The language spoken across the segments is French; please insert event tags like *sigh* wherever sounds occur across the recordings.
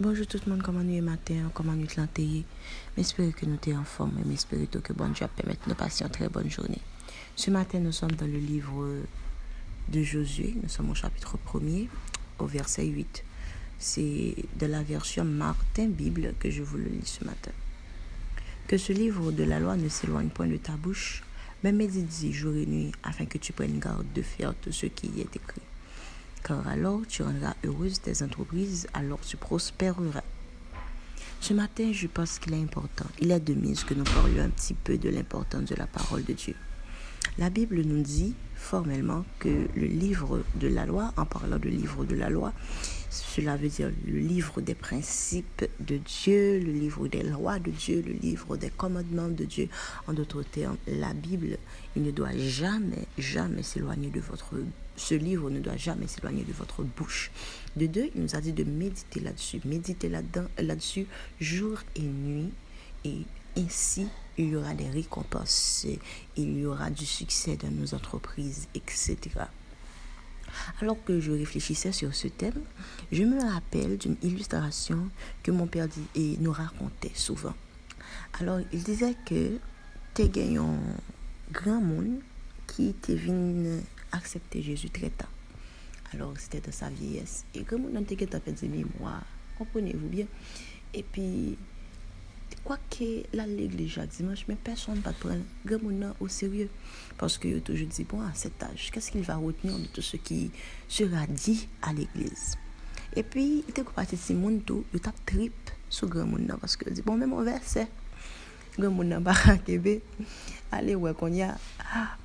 Bonjour tout le monde, comment nous est matin, comment nous est J'espère que nous sommes en forme et j'espère que bon Dieu permettre de passer une très bonne journée. Ce matin, nous sommes dans le livre de Josué, nous sommes au chapitre 1er, au verset 8. C'est de la version Martin Bible que je vous le lis ce matin. Que ce livre de la loi ne s'éloigne point de ta bouche, mais médite jour et nuit afin que tu prennes garde de faire tout ce qui y est écrit alors tu rendras heureuse tes entreprises, alors tu prospéreras. Ce matin, je pense qu'il est important, il est de mise que nous parlions un petit peu de l'importance de la parole de Dieu. La Bible nous dit formellement que le livre de la loi, en parlant du livre de la loi, cela veut dire le livre des principes de Dieu, le livre des lois de Dieu, le livre des commandements de Dieu. En d'autres termes, la Bible, il ne doit jamais, jamais s'éloigner de votre ce livre ne doit jamais s'éloigner de votre bouche. De deux, il nous a dit de méditer là-dessus, méditer là-dessus jour et nuit, et ainsi il y aura des récompenses, il y aura du succès dans nos entreprises, etc. Alors que je réfléchissais sur ce thème, je me rappelle d'une illustration que mon père nous racontait souvent. Alors, il disait que tu un grand monde qui était venu accepter Jésus très tard. Alors, c'était dans sa vieillesse. Et comme on a 10 mois, comprenez-vous bien? Et puis, Kwa ke la legle jak dimanche, men person pa pren gen moun nan ou serye. Paske yo toujou di, bon, a cet aj, kese ki il va retenir de tout se ki sera di a l'eglise. E pi, te kou pati si moun tou, yo tap trip sou gen moun nan. Paske yo di, bon, men moun verse, gen moun nan baka kebe, ale wè kon ya,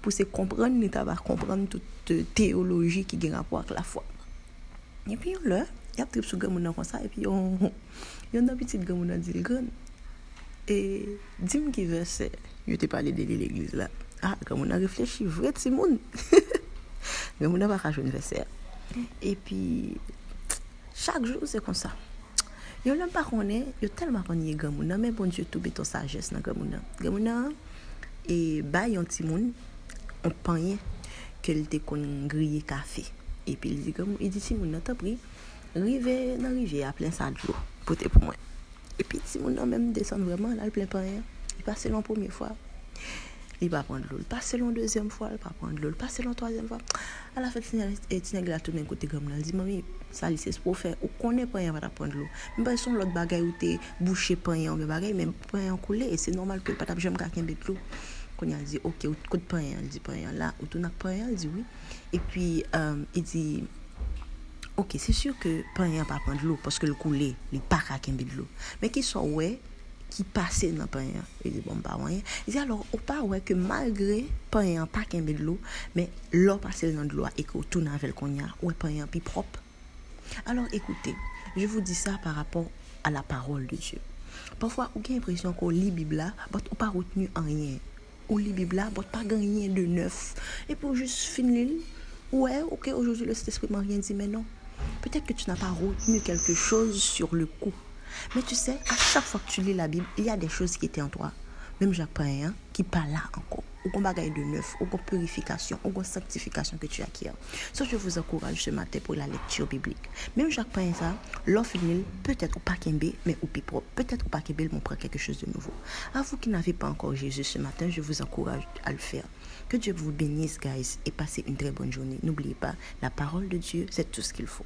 pou se kompran, ni ta va kompran tout teologi ki gen rapwa ak la fwa. E pi yo lè, yap trip sou gen moun nan kon sa, e pi yo, yo nan piti gen moun nan di, gen moun nan, E dim ki verse, yo te pale dele l'eglize la. Ah, gamoun a reflechi vre ti moun. *laughs* gamoun a baka joun verse. E pi, chak jou se kon sa. Yo lèm pa konen, yo telman konye gamoun nan, men bon diyo toube ton sajes nan gamoun nan. Gamoun nan, e bay yon ti moun, on panye, ke l te kon griye kafe. E pi, li di gamoun, e di ti moun nan ta pri, rive nan rive a plen sa djou, pote pou mwen. E pi ti moun nan menm desen vreman la l plen pan yon. Li pase lon pwemye fwa. Li pa pwende lol. Pase lon dezyen fwa. Li pa pwende lol. Pase lon toazen fwa. A la fet tineg la tounen kote gam nan. Li di mami sa li ses pou fe. Ou konen pan yon va ta pwende lol. Mwen pa son lot bagay ou te boucher pan yon. Mwen bagay men pan yon koule. E se normal ke patap jem kaken bet lol. Konen al di ok ou kote pan yon. Li di pan yon la. Ou tou nak pan yon. Li di oui. E pi um, li di... Ok, c'est sûr que pas rien pas prendre l'eau parce que le coulé, il pas qu'à de l'eau. Mais qui sont ouais qui passait dans rien. Il dit bon pas rien. Il dit alors au pas ouais que malgré pas rien pas de l'eau, mais l'eau passait dans de l'eau et que tout avec qu'on y a ouais rien plus propre. Alors écoutez, je vous dis ça par rapport à la parole de Dieu. Parfois, on a l'impression qu'on lit la Bible là, mais on pas retenu rien. On lit la Bible là, mais pas rien de neuf. Et pour juste finir, ouais, ok, aujourd'hui le Saint-Esprit m'a rien dit, mais non. Peut-être que tu n'as pas retenu quelque chose sur le coup. Mais tu sais, à chaque fois que tu lis la Bible, il y a des choses qui étaient en toi. Même Jacques hein, qui pas là encore. Ou qu'on bagaille de neuf, ou qu'on purification, ou qu'on sanctification que tu acquiers. Ça, je vous encourage ce matin pour la lecture biblique. Même Jacques Pain, ça, l'offre peut-être ou pas Kembe, mais ou propre. Peut-être ou pas Kembe, mon prend quelque chose de nouveau. À vous qui n'avez pas encore Jésus ce matin, je vous encourage à le faire. Que Dieu vous bénisse, guys, et passez une très bonne journée. N'oubliez pas, la parole de Dieu, c'est tout ce qu'il faut.